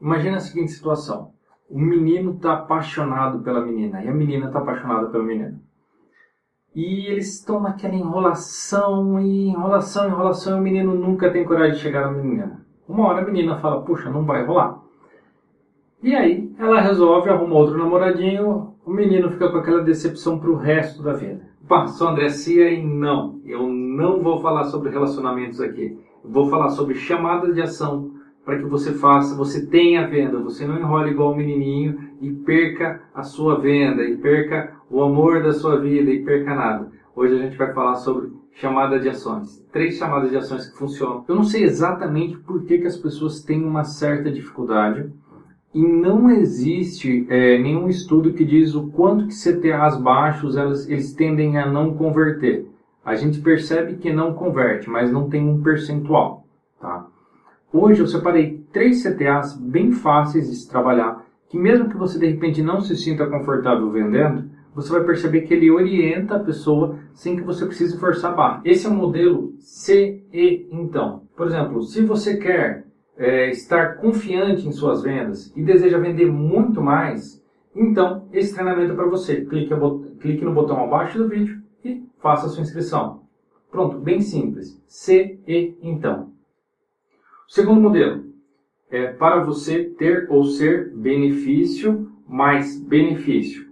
Imagina a seguinte situação. O menino está apaixonado pela menina e a menina está apaixonada pelo menino. E eles estão naquela enrolação e enrolação, enrolação e o menino nunca tem coragem de chegar na menina. Uma hora a menina fala, puxa, não vai rolar. E aí ela resolve, arruma outro namoradinho, o menino fica com aquela decepção pro resto da vida. Pá, sou André Cia e não, eu não vou falar sobre relacionamentos aqui. Vou falar sobre chamadas de ação para que você faça, você tenha venda, você não enrole igual o menininho e perca a sua venda, e perca o amor da sua vida, e perca nada. Hoje a gente vai falar sobre chamada de ações. Três chamadas de ações que funcionam. Eu não sei exatamente por que, que as pessoas têm uma certa dificuldade e não existe é, nenhum estudo que diz o quanto que CTAs baixos elas, eles tendem a não converter. A gente percebe que não converte, mas não tem um percentual. Hoje eu separei três CTAs bem fáceis de se trabalhar, que mesmo que você de repente não se sinta confortável vendendo, você vai perceber que ele orienta a pessoa sem que você precise forçar a barra. Esse é o modelo CE então. Por exemplo, se você quer é, estar confiante em suas vendas e deseja vender muito mais, então esse treinamento é para você. Clique, clique no botão abaixo do vídeo e faça a sua inscrição. Pronto, bem simples. CE então. Segundo modelo é para você ter ou ser benefício mais benefício.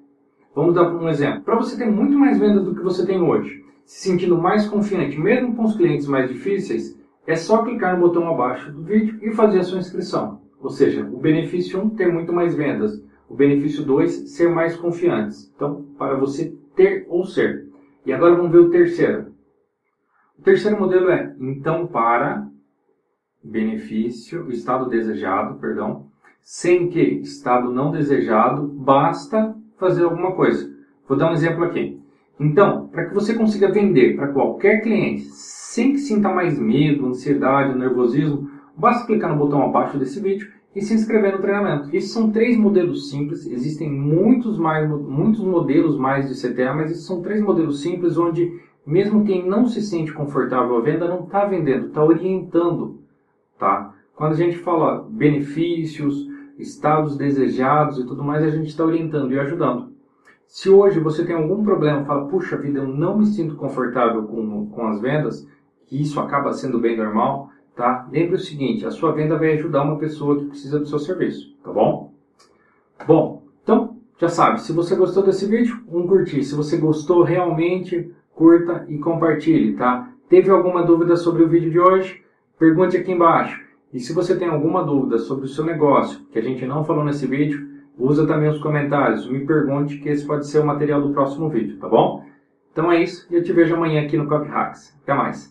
Vamos dar um exemplo. Para você ter muito mais vendas do que você tem hoje, se sentindo mais confiante, mesmo com os clientes mais difíceis, é só clicar no botão abaixo do vídeo e fazer a sua inscrição. Ou seja, o benefício 1, ter muito mais vendas. O benefício 2, ser mais confiantes. Então, para você ter ou ser. E agora vamos ver o terceiro. O terceiro modelo é, então, para benefício, estado desejado, perdão, sem que estado não desejado, basta fazer alguma coisa. Vou dar um exemplo aqui. Então, para que você consiga vender para qualquer cliente sem que sinta mais medo, ansiedade, nervosismo, basta clicar no botão abaixo desse vídeo e se inscrever no treinamento. Esses são três modelos simples, existem muitos, mais, muitos modelos mais de CTA, mas esses são três modelos simples onde mesmo quem não se sente confortável à venda não está vendendo, está orientando tá? Quando a gente fala benefícios, estados desejados e tudo mais, a gente está orientando e ajudando. Se hoje você tem algum problema, fala, puxa vida, eu não me sinto confortável com, com as vendas, que isso acaba sendo bem normal, tá? Lembre o seguinte, a sua venda vai ajudar uma pessoa que precisa do seu serviço, tá bom? Bom, então, já sabe, se você gostou desse vídeo, um curtir. Se você gostou realmente, curta e compartilhe, tá? Teve alguma dúvida sobre o vídeo de hoje? Pergunte aqui embaixo. E se você tem alguma dúvida sobre o seu negócio, que a gente não falou nesse vídeo, usa também os comentários, me pergunte que esse pode ser o material do próximo vídeo, tá bom? Então é isso e eu te vejo amanhã aqui no Copy Hacks. Até mais!